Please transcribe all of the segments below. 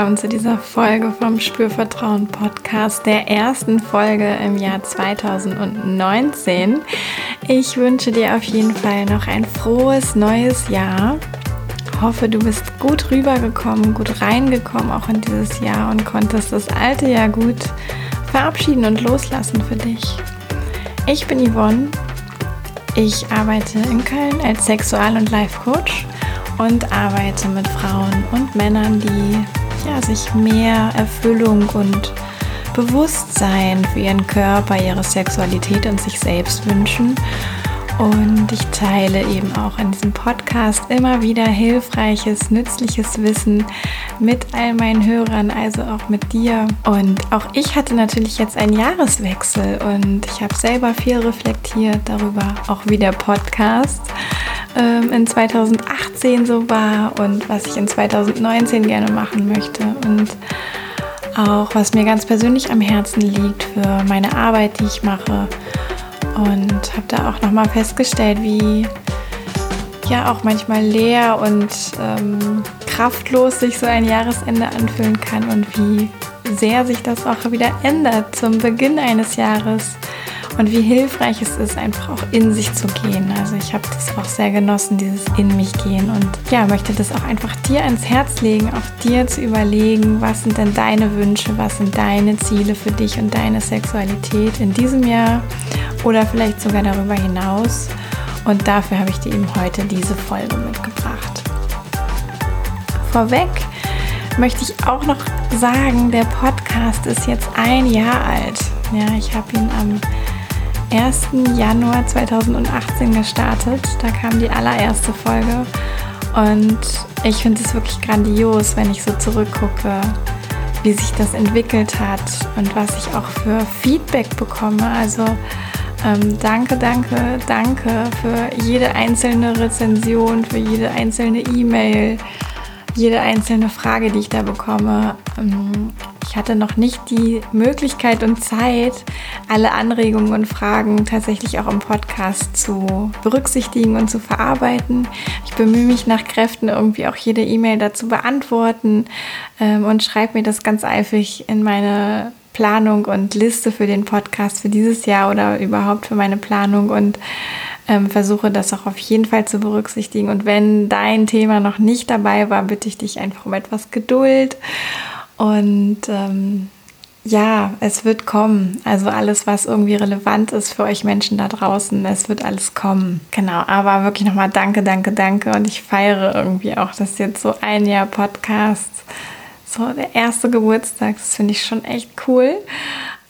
willkommen zu dieser Folge vom Spürvertrauen Podcast, der ersten Folge im Jahr 2019. Ich wünsche dir auf jeden Fall noch ein frohes neues Jahr. Hoffe, du bist gut rübergekommen, gut reingekommen auch in dieses Jahr und konntest das alte Jahr gut verabschieden und loslassen für dich. Ich bin Yvonne. Ich arbeite in Köln als Sexual- und Life-Coach und arbeite mit Frauen und Männern, die ja, sich mehr Erfüllung und Bewusstsein für ihren Körper, ihre Sexualität und sich selbst wünschen. Und ich teile eben auch in diesem Podcast immer wieder hilfreiches, nützliches Wissen mit all meinen Hörern, also auch mit dir. Und auch ich hatte natürlich jetzt einen Jahreswechsel und ich habe selber viel reflektiert darüber, auch wie der Podcast ähm, in 2018 so war und was ich in 2019 gerne machen möchte und auch was mir ganz persönlich am Herzen liegt für meine Arbeit, die ich mache. Und habe da auch nochmal festgestellt, wie ja auch manchmal leer und ähm, kraftlos sich so ein Jahresende anfühlen kann und wie sehr sich das auch wieder ändert zum Beginn eines Jahres und wie hilfreich es ist, einfach auch in sich zu gehen. Also ich habe das auch sehr genossen, dieses in mich gehen und ja, möchte das auch einfach dir ans Herz legen, auch dir zu überlegen, was sind denn deine Wünsche, was sind deine Ziele für dich und deine Sexualität in diesem Jahr oder vielleicht sogar darüber hinaus. Und dafür habe ich dir eben heute diese Folge mitgebracht. Vorweg möchte ich auch noch sagen, der Podcast ist jetzt ein Jahr alt. Ja, ich habe ihn am 1. Januar 2018 gestartet. Da kam die allererste Folge. Und ich finde es wirklich grandios, wenn ich so zurückgucke, wie sich das entwickelt hat und was ich auch für Feedback bekomme. Also ähm, danke, danke, danke für jede einzelne Rezension, für jede einzelne E-Mail, jede einzelne Frage, die ich da bekomme. Ähm, ich hatte noch nicht die Möglichkeit und Zeit, alle Anregungen und Fragen tatsächlich auch im Podcast zu berücksichtigen und zu verarbeiten. Ich bemühe mich nach Kräften, irgendwie auch jede E-Mail dazu beantworten ähm, und schreibe mir das ganz eifrig in meine Planung und Liste für den Podcast für dieses Jahr oder überhaupt für meine Planung und ähm, versuche das auch auf jeden Fall zu berücksichtigen. Und wenn dein Thema noch nicht dabei war, bitte ich dich einfach um etwas Geduld und ähm, ja, es wird kommen. Also alles, was irgendwie relevant ist für euch Menschen da draußen, es wird alles kommen. Genau, aber wirklich nochmal danke, danke, danke. Und ich feiere irgendwie auch, dass jetzt so ein Jahr Podcast, so der erste Geburtstag, das finde ich schon echt cool.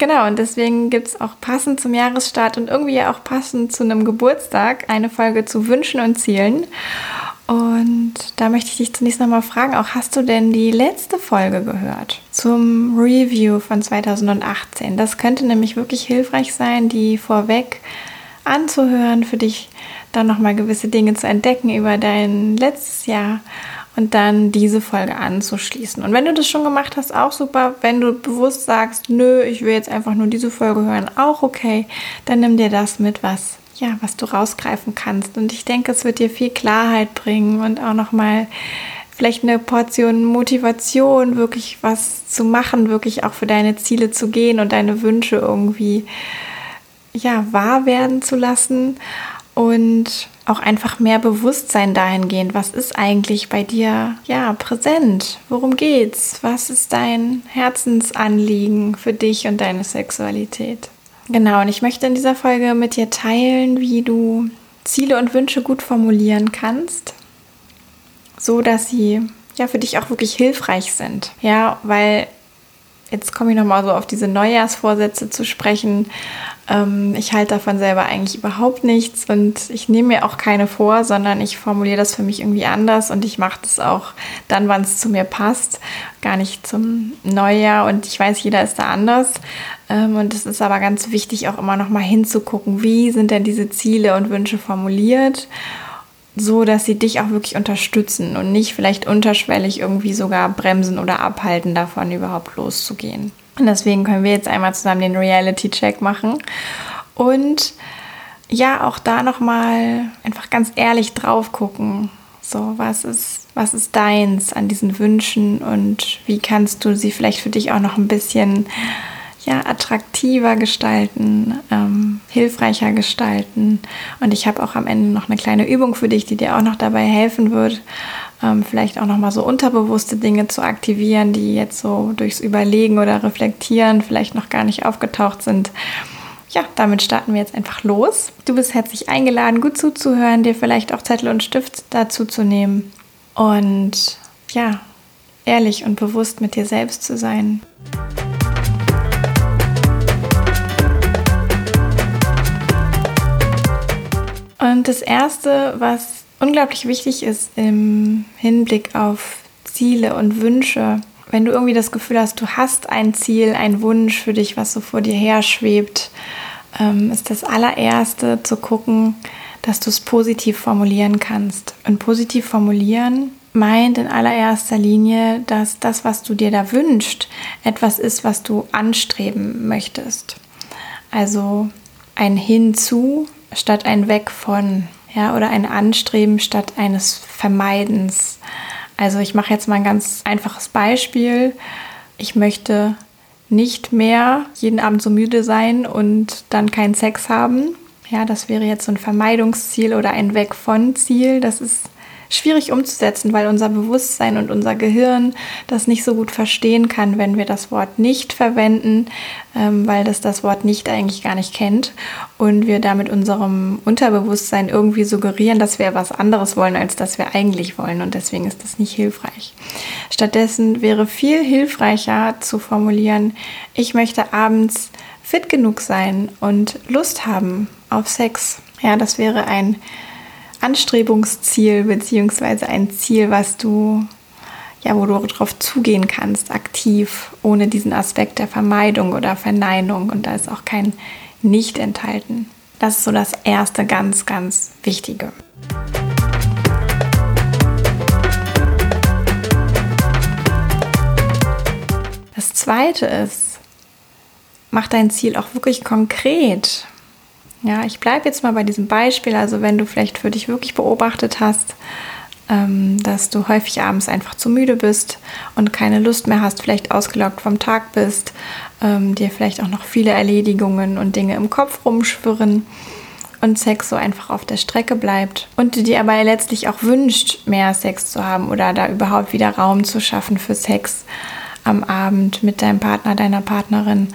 Genau, und deswegen gibt es auch passend zum Jahresstart und irgendwie ja auch passend zu einem Geburtstag eine Folge zu Wünschen und Zielen. Und da möchte ich dich zunächst nochmal fragen, auch hast du denn die letzte Folge gehört zum Review von 2018? Das könnte nämlich wirklich hilfreich sein, die vorweg anzuhören, für dich dann nochmal gewisse Dinge zu entdecken über dein letztes Jahr und dann diese Folge anzuschließen. Und wenn du das schon gemacht hast, auch super. Wenn du bewusst sagst, nö, ich will jetzt einfach nur diese Folge hören, auch okay, dann nimm dir das mit, was ja, was du rausgreifen kannst. Und ich denke, es wird dir viel Klarheit bringen und auch nochmal vielleicht eine Portion Motivation, wirklich was zu machen, wirklich auch für deine Ziele zu gehen und deine Wünsche irgendwie ja, wahr werden zu lassen und auch einfach mehr Bewusstsein dahingehend, was ist eigentlich bei dir ja präsent? Worum geht's? Was ist dein Herzensanliegen für dich und deine Sexualität? Genau, und ich möchte in dieser Folge mit dir teilen, wie du Ziele und Wünsche gut formulieren kannst, so dass sie ja für dich auch wirklich hilfreich sind. Ja, weil jetzt komme ich nochmal so auf diese Neujahrsvorsätze zu sprechen. Ähm, ich halte davon selber eigentlich überhaupt nichts und ich nehme mir auch keine vor, sondern ich formuliere das für mich irgendwie anders und ich mache das auch dann, wann es zu mir passt, gar nicht zum Neujahr und ich weiß, jeder ist da anders. Ähm, und es ist aber ganz wichtig, auch immer nochmal hinzugucken, wie sind denn diese Ziele und Wünsche formuliert so dass sie dich auch wirklich unterstützen und nicht vielleicht unterschwellig irgendwie sogar bremsen oder abhalten davon überhaupt loszugehen. Und deswegen können wir jetzt einmal zusammen den Reality Check machen und ja, auch da noch mal einfach ganz ehrlich drauf gucken. So, was ist, was ist deins an diesen Wünschen und wie kannst du sie vielleicht für dich auch noch ein bisschen ja, attraktiver gestalten, ähm, hilfreicher gestalten. Und ich habe auch am Ende noch eine kleine Übung für dich, die dir auch noch dabei helfen wird, ähm, vielleicht auch noch mal so unterbewusste Dinge zu aktivieren, die jetzt so durchs Überlegen oder Reflektieren vielleicht noch gar nicht aufgetaucht sind. Ja, damit starten wir jetzt einfach los. Du bist herzlich eingeladen, gut zuzuhören, dir vielleicht auch Zettel und Stift dazu zu nehmen und ja, ehrlich und bewusst mit dir selbst zu sein. Und das Erste, was unglaublich wichtig ist im Hinblick auf Ziele und Wünsche, wenn du irgendwie das Gefühl hast, du hast ein Ziel, ein Wunsch für dich, was so vor dir her schwebt, ähm, ist das allererste zu gucken, dass du es positiv formulieren kannst. Und positiv formulieren meint in allererster Linie, dass das, was du dir da wünschst, etwas ist, was du anstreben möchtest. Also ein Hinzu statt ein Weg von, ja, oder ein Anstreben statt eines Vermeidens. Also ich mache jetzt mal ein ganz einfaches Beispiel. Ich möchte nicht mehr jeden Abend so müde sein und dann keinen Sex haben. Ja, das wäre jetzt so ein Vermeidungsziel oder ein Weg von Ziel. Das ist schwierig umzusetzen, weil unser Bewusstsein und unser Gehirn das nicht so gut verstehen kann, wenn wir das Wort nicht verwenden, ähm, weil das das Wort nicht eigentlich gar nicht kennt und wir damit unserem Unterbewusstsein irgendwie suggerieren, dass wir was anderes wollen, als das wir eigentlich wollen und deswegen ist das nicht hilfreich. Stattdessen wäre viel hilfreicher zu formulieren, ich möchte abends fit genug sein und Lust haben auf Sex. Ja, das wäre ein Anstrebungsziel beziehungsweise ein Ziel, was du ja, wo du drauf zugehen kannst, aktiv, ohne diesen Aspekt der Vermeidung oder Verneinung. Und da ist auch kein Nicht enthalten. Das ist so das erste ganz, ganz Wichtige. Das zweite ist, mach dein Ziel auch wirklich konkret. Ja, ich bleibe jetzt mal bei diesem Beispiel. Also wenn du vielleicht für dich wirklich beobachtet hast, ähm, dass du häufig abends einfach zu müde bist und keine Lust mehr hast, vielleicht ausgelaugt vom Tag bist, ähm, dir vielleicht auch noch viele Erledigungen und Dinge im Kopf rumschwirren und Sex so einfach auf der Strecke bleibt und du dir aber letztlich auch wünscht, mehr Sex zu haben oder da überhaupt wieder Raum zu schaffen für Sex am Abend mit deinem Partner, deiner Partnerin,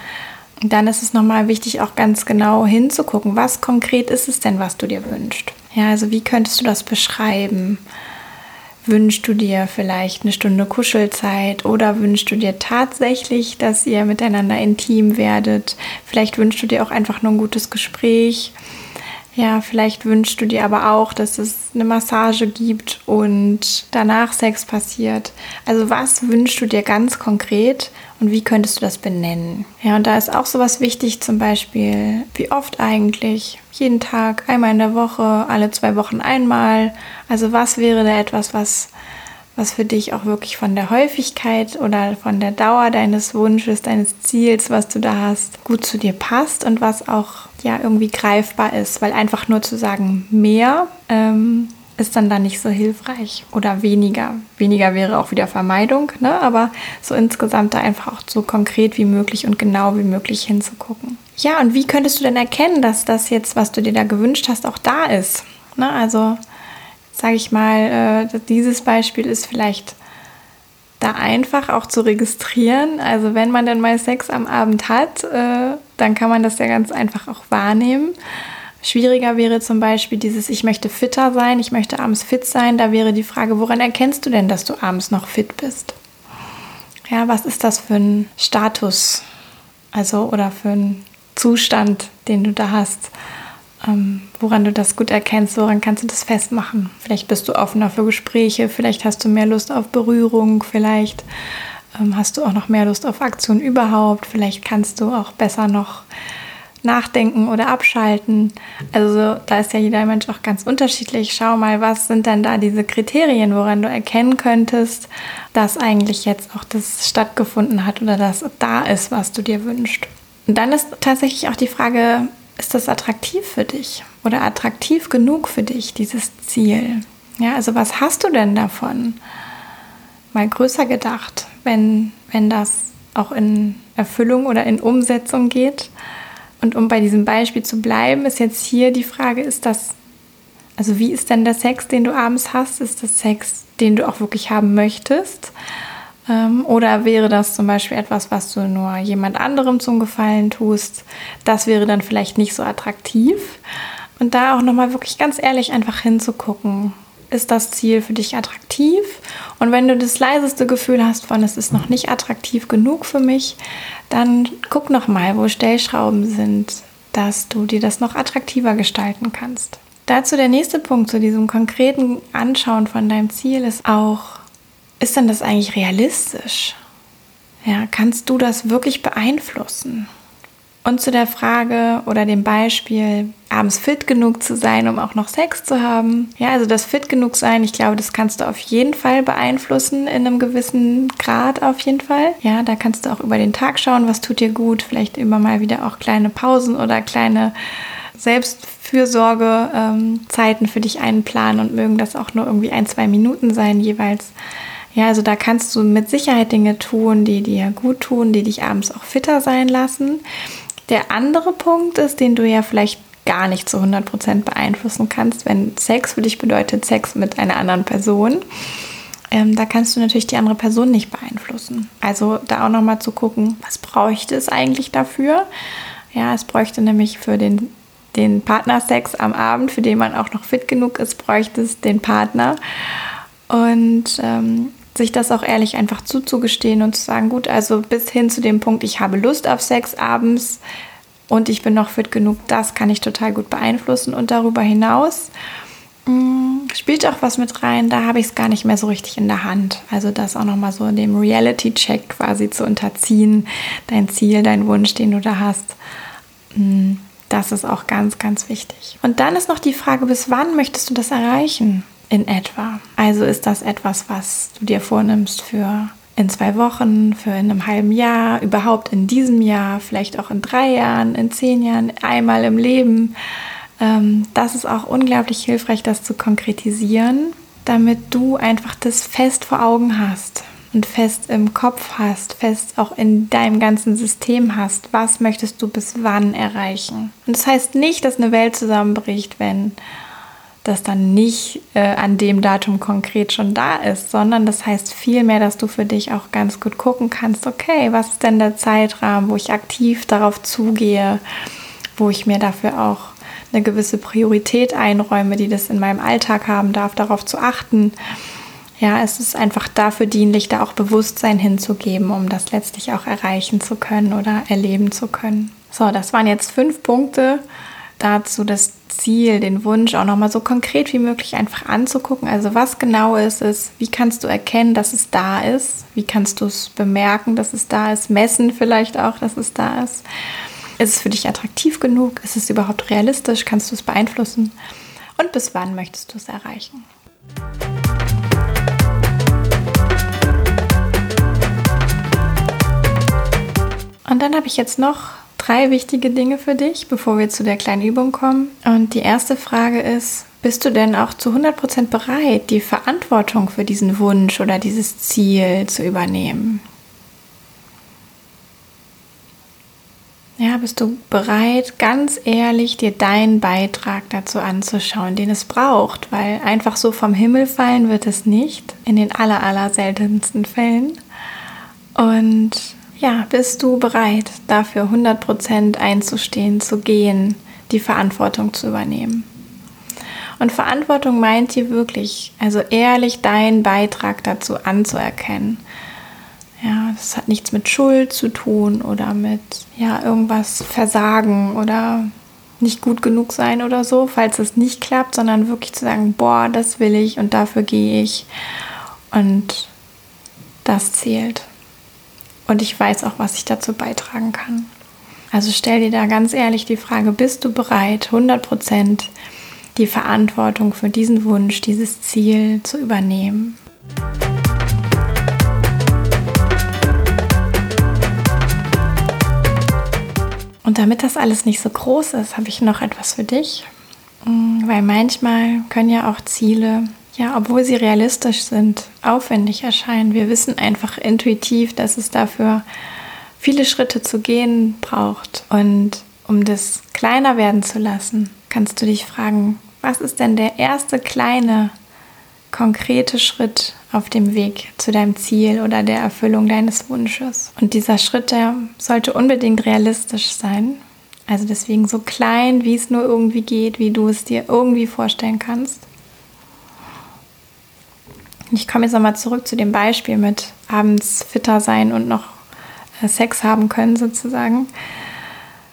dann ist es nochmal wichtig, auch ganz genau hinzugucken, was konkret ist es denn, was du dir wünschst. Ja, also wie könntest du das beschreiben? Wünschst du dir vielleicht eine Stunde Kuschelzeit oder wünschst du dir tatsächlich, dass ihr miteinander intim werdet? Vielleicht wünschst du dir auch einfach nur ein gutes Gespräch. Ja, vielleicht wünschst du dir aber auch, dass es eine Massage gibt und danach Sex passiert. Also was wünschst du dir ganz konkret und wie könntest du das benennen? Ja, und da ist auch sowas wichtig, zum Beispiel, wie oft eigentlich? Jeden Tag, einmal in der Woche, alle zwei Wochen einmal. Also was wäre da etwas, was was für dich auch wirklich von der Häufigkeit oder von der Dauer deines Wunsches, deines Ziels, was du da hast, gut zu dir passt und was auch ja irgendwie greifbar ist, weil einfach nur zu sagen mehr ähm, ist dann da nicht so hilfreich oder weniger. Weniger wäre auch wieder Vermeidung, ne? aber so insgesamt da einfach auch so konkret wie möglich und genau wie möglich hinzugucken. Ja, und wie könntest du denn erkennen, dass das jetzt, was du dir da gewünscht hast, auch da ist? Ne? Also sage ich mal, äh, dieses Beispiel ist vielleicht da einfach auch zu registrieren. Also wenn man dann mal Sex am Abend hat, äh, dann kann man das ja ganz einfach auch wahrnehmen. Schwieriger wäre zum Beispiel dieses, ich möchte fitter sein, ich möchte abends fit sein. Da wäre die Frage, woran erkennst du denn, dass du abends noch fit bist? Ja, was ist das für ein Status? Also, oder für ein Zustand, den du da hast? ähm, woran du das gut erkennst, woran kannst du das festmachen. Vielleicht bist du offener für Gespräche, vielleicht hast du mehr Lust auf Berührung, vielleicht hast du auch noch mehr Lust auf Aktion überhaupt, vielleicht kannst du auch besser noch nachdenken oder abschalten. Also da ist ja jeder Mensch auch ganz unterschiedlich. Schau mal, was sind denn da diese Kriterien, woran du erkennen könntest, dass eigentlich jetzt auch das stattgefunden hat oder dass da ist, was du dir wünschst. Und dann ist tatsächlich auch die Frage, ist das attraktiv für dich oder attraktiv genug für dich, dieses Ziel? Ja, also was hast du denn davon? Mal größer gedacht, wenn, wenn das auch in Erfüllung oder in Umsetzung geht. Und um bei diesem Beispiel zu bleiben, ist jetzt hier die Frage, ist das, also wie ist denn der Sex, den du abends hast? Ist das Sex, den du auch wirklich haben möchtest? Ähm, oder wäre das zum Beispiel etwas, was du nur jemand anderem zum Gefallen tust? Das wäre dann vielleicht nicht so attraktiv. Und da auch nochmal wirklich ganz ehrlich einfach hinzugucken. Ist das Ziel für dich attraktiv? Und wenn du das leiseste Gefühl hast von, es ist noch nicht attraktiv genug für mich, dann guck nochmal, wo Stellschrauben sind, dass du dir das noch attraktiver gestalten kannst. Dazu der nächste Punkt zu diesem konkreten Anschauen von deinem Ziel ist auch, ist denn das eigentlich realistisch? Ja, kannst du das wirklich beeinflussen? Und zu der Frage oder dem Beispiel, abends fit genug zu sein, um auch noch Sex zu haben. Ja, also das fit genug sein, ich glaube, das kannst du auf jeden Fall beeinflussen in einem gewissen Grad auf jeden Fall. Ja, da kannst du auch über den Tag schauen, was tut dir gut, vielleicht immer mal wieder auch kleine Pausen oder kleine Selbstfürsorge-Zeiten ähm, für dich einplanen und mögen das auch nur irgendwie ein, zwei Minuten sein jeweils. Ja, also da kannst du mit Sicherheit Dinge tun, die dir gut tun, die dich abends auch fitter sein lassen. Der andere Punkt ist, den du ja vielleicht gar nicht zu 100% beeinflussen kannst, wenn Sex für dich bedeutet Sex mit einer anderen Person. Ähm, da kannst du natürlich die andere Person nicht beeinflussen. Also da auch nochmal zu gucken, was bräuchte es eigentlich dafür? Ja, es bräuchte nämlich für den, den Partnersex am Abend, für den man auch noch fit genug ist, bräuchte es den Partner. Und ähm, sich das auch ehrlich einfach zuzugestehen und zu sagen, gut, also bis hin zu dem Punkt, ich habe Lust auf Sex abends und ich bin noch fit genug, das kann ich total gut beeinflussen. Und darüber hinaus mh, mm, spielt auch was mit rein, da habe ich es gar nicht mehr so richtig in der Hand. Also das auch nochmal so in dem Reality-Check quasi zu unterziehen, dein Ziel, dein Wunsch, den du da hast. Mh, mm, das ist auch ganz, ganz wichtig. Und dann ist noch die Frage, bis wann möchtest du das erreichen? In etwa. Also ist das etwas, was du dir vornimmst für in zwei Wochen, für in einem halben Jahr, überhaupt in diesem Jahr, vielleicht auch in drei Jahren, in zehn Jahren, einmal im Leben. Ähm, das ist auch unglaublich hilfreich, das zu konkretisieren, damit du einfach das fest vor Augen hast und fest im Kopf hast, fest auch in deinem ganzen System hast. Was möchtest du bis wann erreichen? Und das heißt nicht, dass eine Welt zusammenbricht, wenn das dann nicht äh, an dem Datum konkret schon da ist, sondern das heißt vielmehr, dass du für dich auch ganz gut gucken kannst, okay, was ist denn der Zeitrahmen, wo ich aktiv darauf zugehe, wo ich mir dafür auch eine gewisse Priorität einräume, die das in meinem Alltag haben darf, darauf zu achten. Ja, es ist einfach dafür dienlich, da auch Bewusstsein hinzugeben, um das letztlich auch erreichen zu können oder erleben zu können. So, das waren jetzt fünf Punkte dazu, das Ziel, den Wunsch auch nochmal so konkret wie möglich einfach anzugucken. Also was genau ist es? Wie kannst du erkennen, dass es da ist? Wie kannst du es bemerken, dass es da ist? Messen vielleicht auch, dass es da ist? Ist es für dich attraktiv genug? Ist es überhaupt realistisch? Kannst du es beeinflussen? Und bis wann möchtest du es erreichen? Und dann habe ich jetzt noch drei wichtige Dinge für dich, bevor wir zu der kleinen Übung kommen. Und die erste Frage ist, bist du denn auch zu 100% bereit, die Verantwortung für diesen Wunsch oder dieses Ziel zu übernehmen? Ja, bist du bereit, ganz ehrlich dir deinen Beitrag dazu anzuschauen, den es braucht? Weil einfach so vom Himmel fallen wird es nicht, in den aller, aller seltensten Fällen. Und ja, bist du bereit, dafür 100% einzustehen, zu gehen, die Verantwortung zu übernehmen? Und Verantwortung meint hier wirklich, also ehrlich deinen Beitrag dazu anzuerkennen. Ja, das hat nichts mit Schuld zu tun oder mit ja, irgendwas versagen oder nicht gut genug sein oder so, falls es nicht klappt, sondern wirklich zu sagen, boah, das will ich und dafür gehe ich und das zählt und ich weiß auch, was ich dazu beitragen kann. Also stell dir da ganz ehrlich die Frage, bist du bereit, 100% die Verantwortung für diesen Wunsch, dieses Ziel zu übernehmen? Und damit das alles nicht so groß ist, habe ich noch etwas für dich. Mm, weil manchmal können ja auch Ziele ja, obwohl sie realistisch sind, aufwendig erscheinen. Wir wissen einfach intuitiv, dass es dafür viele Schritte zu gehen braucht. Und um das kleiner werden zu lassen, kannst du dich fragen, was ist denn der erste kleine, konkrete Schritt auf dem Weg zu deinem Ziel oder der Erfüllung deines Wunsches? Und dieser Schritt, der sollte unbedingt realistisch sein. Also deswegen so klein, wie es nur irgendwie geht, wie du es dir irgendwie vorstellen kannst. Ich komme jetzt nochmal zurück zu dem Beispiel mit abends fitter sein und noch äh, Sex haben können sozusagen.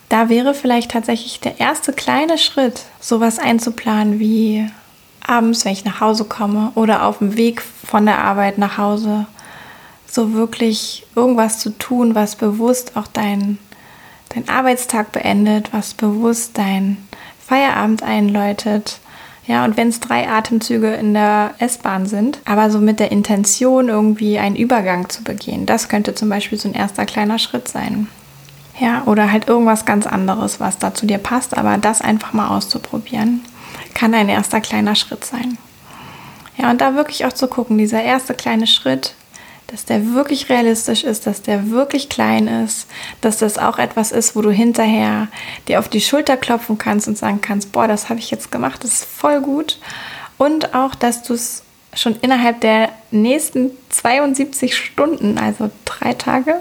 Da wäre vielleicht tatsächlich der erste kleine Schritt, sowas einzuplanen wie abends, wenn ich nach Hause komme oder auf dem Weg von der Arbeit nach Hause, so wirklich irgendwas zu tun, was bewusst auch dein, dein Arbeitstag beendet, was bewusst dein Feierabend einläutet, ja, und wenn es drei Atemzüge in der S-Bahn sind, aber so mit der Intention, irgendwie einen Übergang zu begehen, das könnte zum Beispiel so ein erster kleiner Schritt sein. Ja, oder halt irgendwas ganz anderes, was da zu dir passt, aber das einfach mal auszuprobieren, kann ein erster kleiner Schritt sein. Ja, und da wirklich auch zu gucken, dieser erste kleine Schritt, dass der wirklich realistisch ist, dass der wirklich klein ist, dass das auch etwas ist, wo du hinterher dir auf die Schulter klopfen kannst und sagen kannst, boah, das habe ich jetzt gemacht, das ist voll gut. Und auch, dass du es schon innerhalb der nächsten 72 Stunden, also drei Tage,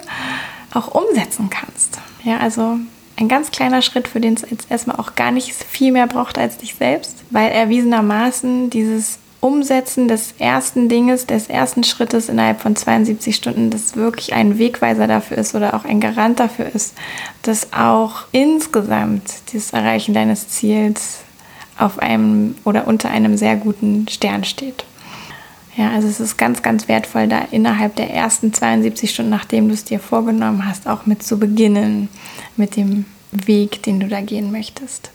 auch umsetzen kannst. Ja, also ein ganz kleiner Schritt, für den es jetzt erstmal auch gar nicht viel mehr braucht als dich selbst, weil erwiesenermaßen dieses Umsetzen des ersten Dinges, des ersten Schrittes innerhalb von 72 Stunden, das wirklich ein Wegweiser dafür ist oder auch ein Garant dafür ist, dass auch insgesamt das Erreichen deines Ziels auf einem oder unter einem sehr guten Stern steht. Ja, also es ist ganz, ganz wertvoll, da innerhalb der ersten 72 Stunden, nachdem du es dir vorgenommen hast, auch mit zu beginnen, mit dem Weg, den du da gehen möchtest.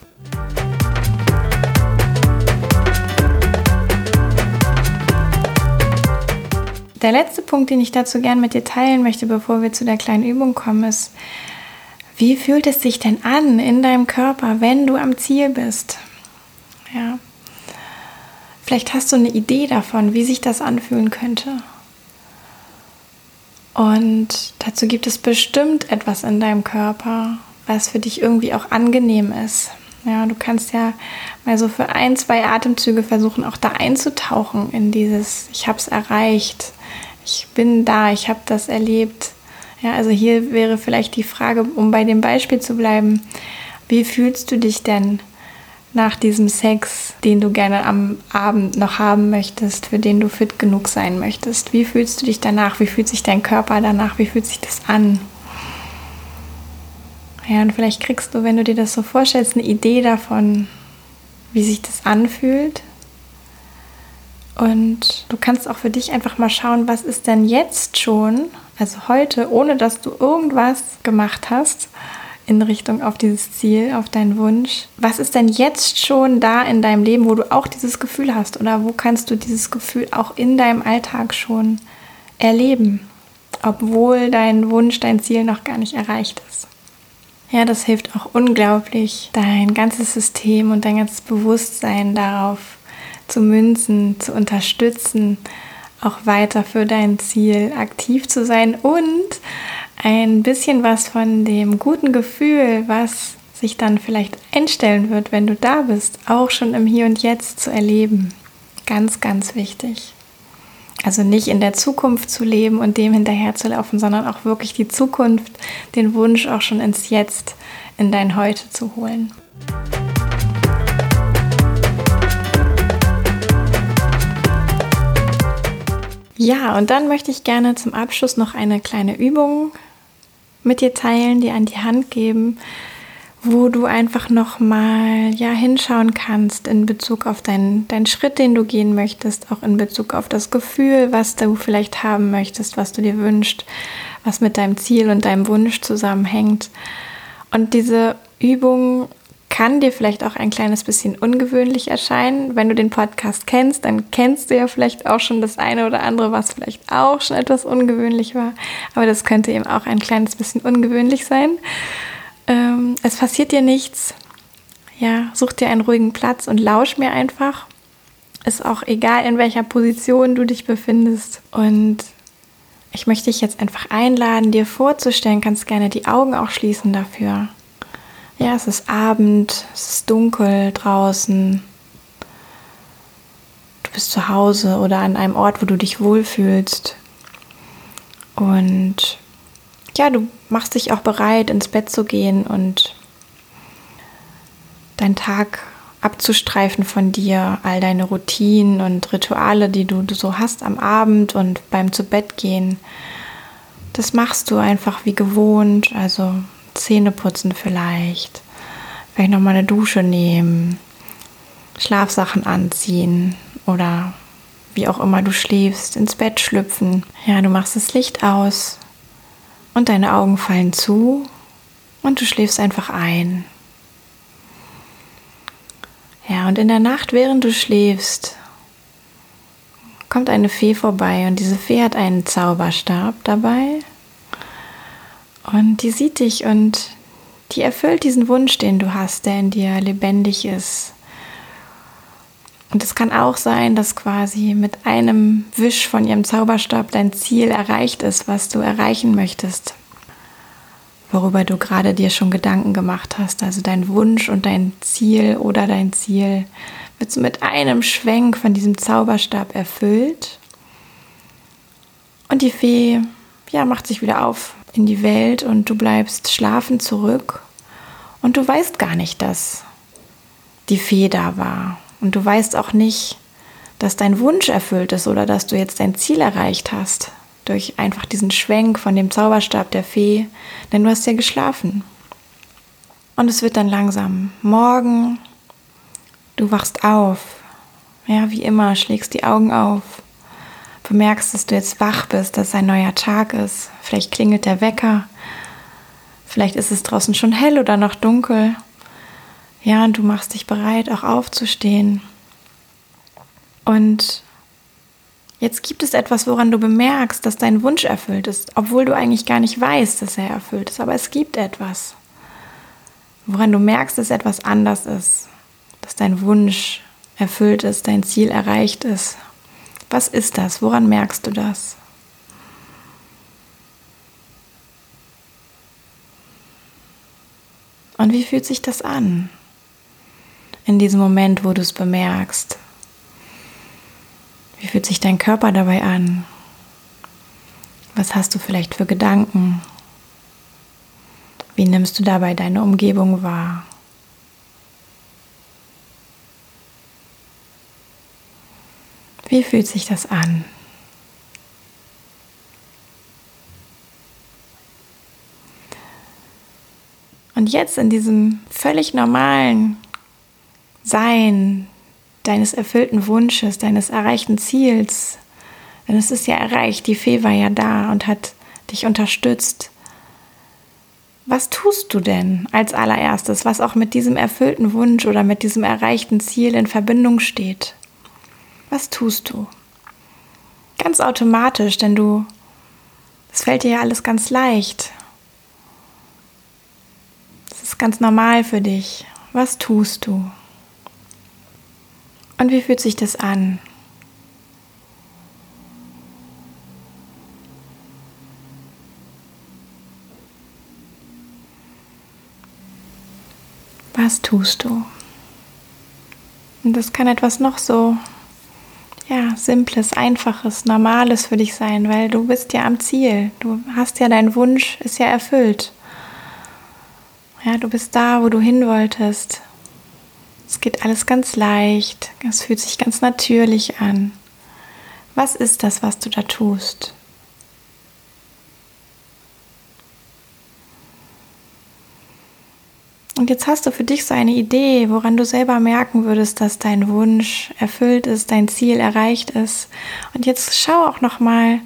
Der letzte Punkt, den ich dazu gern mit dir teilen möchte, bevor wir zu der kleinen Übung kommen, ist, wie fühlt es sich denn an in deinem Körper, wenn du am Ziel bist? Ja. Vielleicht hast du eine Idee davon, wie sich das anfühlen könnte. Und dazu gibt es bestimmt etwas in deinem Körper, was für dich irgendwie auch angenehm ist. Ja, du kannst ja mal so für ein, zwei Atemzüge versuchen, auch da einzutauchen in dieses Ich habe es erreicht, ich bin da, ich habe das erlebt. Ja, also hier wäre vielleicht die Frage, um bei dem Beispiel zu bleiben, wie fühlst du dich denn nach diesem Sex, den du gerne am Abend noch haben möchtest, für den du fit genug sein möchtest? Wie fühlst du dich danach? Wie fühlt sich dein Körper danach? Wie fühlt sich das an? Ja, und vielleicht kriegst du, wenn du dir das so vorstellst, eine Idee davon, wie sich das anfühlt. Und du kannst auch für dich einfach mal schauen, was ist denn jetzt schon, also heute, ohne dass du irgendwas gemacht hast in Richtung auf dieses Ziel, auf deinen Wunsch. Was ist denn jetzt schon da in deinem Leben, wo du auch dieses Gefühl hast? Oder wo kannst du dieses Gefühl auch in deinem Alltag schon erleben, obwohl dein Wunsch, dein Ziel noch gar nicht erreicht ist? Ja, das hilft auch unglaublich, dein ganzes System und dein ganzes Bewusstsein darauf zu münzen, zu unterstützen, auch weiter für dein Ziel aktiv zu sein und ein bisschen was von dem guten Gefühl, was sich dann vielleicht einstellen wird, wenn du da bist, auch schon im Hier und Jetzt zu erleben. Ganz, ganz wichtig. Also nicht in der Zukunft zu leben und dem hinterherzulaufen, sondern auch wirklich die Zukunft, den Wunsch auch schon ins Jetzt, in dein Heute zu holen. Ja, und dann möchte ich gerne zum Abschluss noch eine kleine Übung mit dir teilen, dir an die Hand geben, wo du einfach noch mal ja hinschauen kannst in Bezug auf deinen deinen Schritt, den du gehen möchtest, auch in Bezug auf das Gefühl, was du vielleicht haben möchtest, was du dir wünschst, was mit deinem Ziel und deinem Wunsch zusammenhängt. Und diese Übung kann dir vielleicht auch ein kleines bisschen ungewöhnlich erscheinen. Wenn du den Podcast kennst, dann kennst du ja vielleicht auch schon das eine oder andere, was vielleicht auch schon etwas ungewöhnlich war. Aber das könnte eben auch ein kleines bisschen ungewöhnlich sein. Ähm, es passiert dir nichts. Ja, such dir einen ruhigen Platz und lausch mir einfach. ist auch egal, in welcher Position du dich befindest. Und ich möchte dich jetzt einfach einladen, dir vorzustellen, kannst gerne die Augen auch schließen dafür. Ja, es ist Abend, es ist dunkel draußen. Du bist zu Hause oder an einem Ort, wo du dich wohlfühlst. Und ja, du machst dich auch bereit, ins Bett zu gehen und deinen Tag abzustreifen von dir, all deine Routinen und Rituale, die du so hast am Abend und beim zu Bett gehen. Das machst du einfach wie gewohnt, also Zähne putzen vielleicht, vielleicht nochmal eine Dusche nehmen, Schlafsachen anziehen oder wie auch immer du schläfst, ins Bett schlüpfen. Ja, du machst das Licht aus und deine Augen fallen zu und du schläfst einfach ein. Ja, und in der Nacht, während du schläfst, kommt eine Fee vorbei und diese Fee hat einen Zauberstab dabei und die sieht dich und die erfüllt diesen Wunsch, den du hast, der in dir lebendig ist. Und es kann auch sein, dass quasi mit einem Wisch von ihrem Zauberstab dein Ziel erreicht ist, was du erreichen möchtest worüber du gerade dir schon Gedanken gemacht hast. Also dein Wunsch und dein Ziel oder dein Ziel wird so mit einem Schwenk von diesem Zauberstab erfüllt. Und die Fee ja, macht sich wieder auf in die Welt und du bleibst schlafen zurück. Und du weißt gar nicht, dass die Fee da war. Und du weißt auch nicht, dass dein Wunsch erfüllt ist oder dass du jetzt dein Ziel erreicht hast durch einfach diesen Schwenk von dem Zauberstab der Fee, denn du hast ja geschlafen. Und es wird dann langsam morgen, du wachst auf, ja, wie immer, schlägst die Augen auf, bemerkst, dass du jetzt wach bist, dass ein neuer Tag ist, vielleicht klingelt der Wecker, vielleicht ist es draußen schon hell oder noch dunkel, ja, und du machst dich bereit, auch aufzustehen. Und Jetzt gibt es etwas, woran du bemerkst, dass dein Wunsch erfüllt ist, obwohl du eigentlich gar nicht weißt, dass er erfüllt ist. Aber es gibt etwas, woran du merkst, dass etwas anders ist, dass dein Wunsch erfüllt ist, dein Ziel erreicht ist. Was ist das? Woran merkst du das? Und wie fühlt sich das an? In diesem Moment, wo du es bemerkst. Wie fühlt sich dein Körper dabei an? Was hast du vielleicht für Gedanken? Wie nimmst du dabei deine Umgebung wahr? Wie fühlt sich das an? Und jetzt in diesem völlig normalen Sein, deines erfüllten Wunsches, deines erreichten Ziels. Denn es ist ja erreicht, die Fee war ja da und hat dich unterstützt. Was tust du denn als allererstes, was auch mit diesem erfüllten Wunsch oder mit diesem erreichten Ziel in Verbindung steht? Was tust du? Ganz automatisch, denn du, es fällt dir ja alles ganz leicht. Es ist ganz normal für dich. Was tust du? Und wie fühlt sich das an? Was tust du? Und das kann etwas noch so, simples, einfaches, normales für dich sein, weil du bist ja am Ziel. Du hast ja dein Wunsch, ist ja erfüllt. Ja, du bist da, wo du hin wolltest. Es geht alles ganz leicht, es fühlt sich ganz natürlich an. Was ist das, was du da tust? Und jetzt hast du für dich so eine Idee, woran du selber merken würdest, dass dein Wunsch erfüllt ist, dein Ziel erreicht ist. Und jetzt schau auch noch mal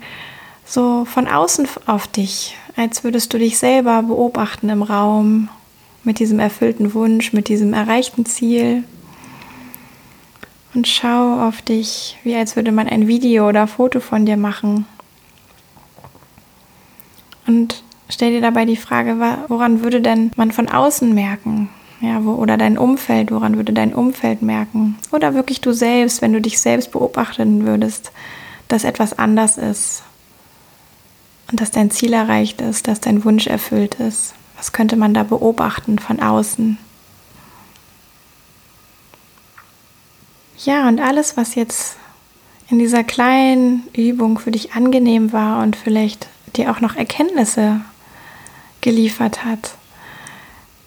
so von außen auf dich, als würdest du dich selber beobachten im Raum mit diesem erfüllten Wunsch, mit diesem erreichten Ziel. Und schau auf dich, wie als würde man ein Video oder Foto von dir machen. Und stell dir dabei die Frage, woran würde denn man von außen merken, Ja, wo, oder dein Umfeld, woran würde dein Umfeld merken? Oder wirklich du selbst, wenn du dich selbst beobachten würdest, dass etwas anders ist und dass dein Ziel erreicht ist, dass dein Wunsch erfüllt ist. Was könnte man da beobachten von außen? Ja, und alles, was jetzt in dieser kleinen Übung für dich angenehm war und vielleicht dir auch noch Erkenntnisse geliefert hat,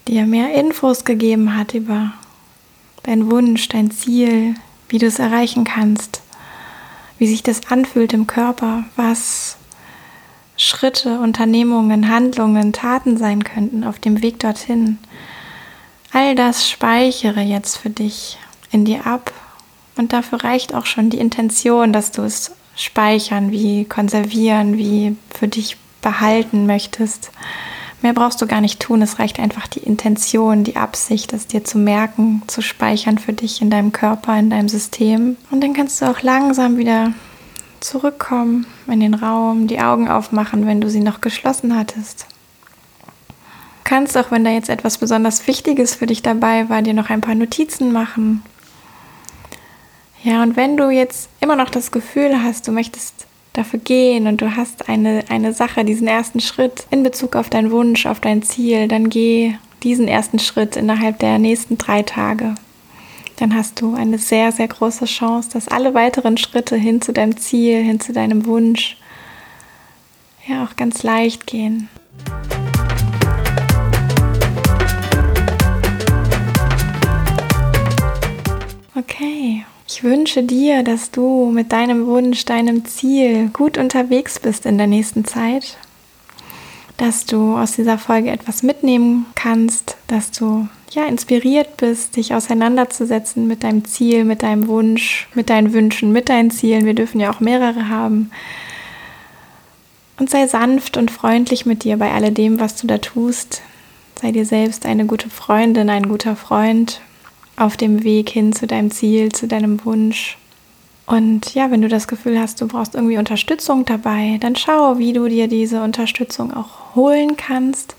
dir mehr Infos gegeben hat über deinen Wunsch, dein Ziel, wie du es erreichen kannst, wie sich das anfühlt im Körper, was Schritte, Unternehmungen, Handlungen, Taten sein könnten auf dem Weg dorthin. All das speichere jetzt für dich in dir ab und dafür reicht auch schon die Intention, dass du es speichern, wie konservieren, wie für dich behalten möchtest. Mehr brauchst du gar nicht tun, es reicht einfach die Intention, die Absicht, es dir zu merken, zu speichern für dich in deinem Körper, in deinem System. Und dann kannst du auch langsam wieder zurückkommen in den Raum, die Augen aufmachen, wenn du sie noch geschlossen hattest. Du kannst auch, wenn da jetzt etwas besonders Wichtiges für dich dabei war, dir noch ein paar Notizen machen. Ja, und wenn du jetzt immer noch das Gefühl hast, du möchtest dafür gehen und du hast eine, eine Sache, diesen ersten Schritt in Bezug auf deinen Wunsch, auf dein Ziel, dann geh diesen ersten Schritt innerhalb der nächsten drei Tage dann hast du eine sehr, sehr große Chance, dass alle weiteren Schritte hin zu deinem Ziel, hin zu deinem Wunsch, ja auch ganz leicht gehen. Okay, ich wünsche dir, dass du mit deinem Wunsch, deinem Ziel gut unterwegs bist in der nächsten Zeit, dass du aus dieser Folge etwas mitnehmen kannst, dass du ja, inspiriert bist, dich auseinanderzusetzen mit deinem Ziel, mit deinem Wunsch, mit deinen Wünschen, mit deinen Zielen. Wir dürfen ja auch mehrere haben. Und sei sanft und freundlich mit dir bei alledem, was du da tust. Sei dir selbst eine gute Freundin, ein guter Freund auf dem Weg hin zu deinem Ziel, zu deinem Wunsch. Und ja, wenn du das Gefühl hast, du brauchst irgendwie Unterstützung dabei, dann schau, wie du dir diese Unterstützung auch holen kannst.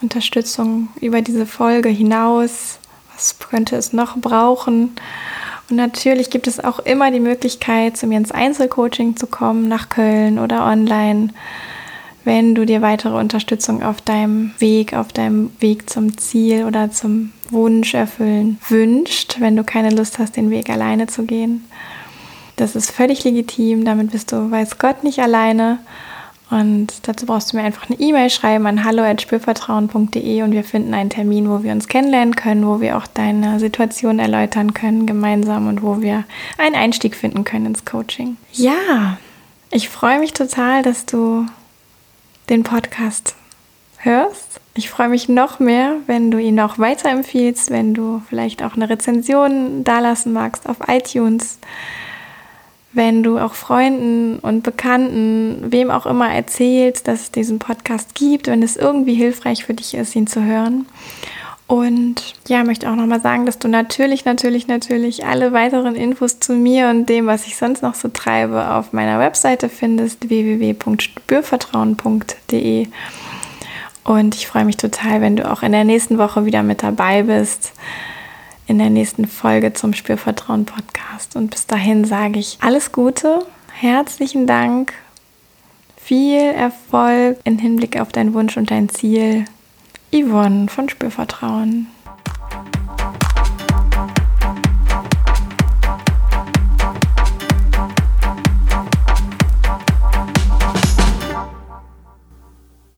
Unterstützung über diese Folge hinaus? Was könnte es noch brauchen? Und natürlich gibt es auch immer die Möglichkeit, zu mir ins Einzelcoaching zu kommen, nach Köln oder online, wenn du dir weitere Unterstützung auf deinem Weg, auf deinem Weg zum Ziel oder zum Wunsch erfüllen wünscht, wenn du keine Lust hast, den Weg alleine zu gehen. Das ist völlig legitim, damit bist du, weiß Gott, nicht alleine. Und dazu brauchst du mir einfach eine E-Mail schreiben an hallo.spürvertrauen.de und wir finden einen Termin, wo wir uns kennenlernen können, wo wir auch deine Situation erläutern können gemeinsam und wo wir einen Einstieg finden können ins Coaching. Ja, ich freue mich total, dass du den Podcast hörst. Ich freue mich noch mehr, wenn du ihn auch weiterempfiehlst, wenn du vielleicht auch eine Rezension dalassen magst auf iTunes wenn du auch Freunden und Bekannten, wem auch immer erzählst, dass es diesen Podcast gibt, wenn es irgendwie hilfreich für dich ist, ihn zu hören. Und ja, möchte auch nochmal sagen, dass du natürlich, natürlich, natürlich alle weiteren Infos zu mir und dem, was ich sonst noch so treibe, auf meiner Webseite findest, www.spürvertrauen.de. Und ich freue mich total, wenn du auch in der nächsten Woche wieder mit dabei bist in der nächsten Folge zum Spürvertrauen Podcast. Und bis dahin sage ich alles Gute, herzlichen Dank, viel Erfolg im Hinblick auf deinen Wunsch und dein Ziel. Yvonne von Spürvertrauen.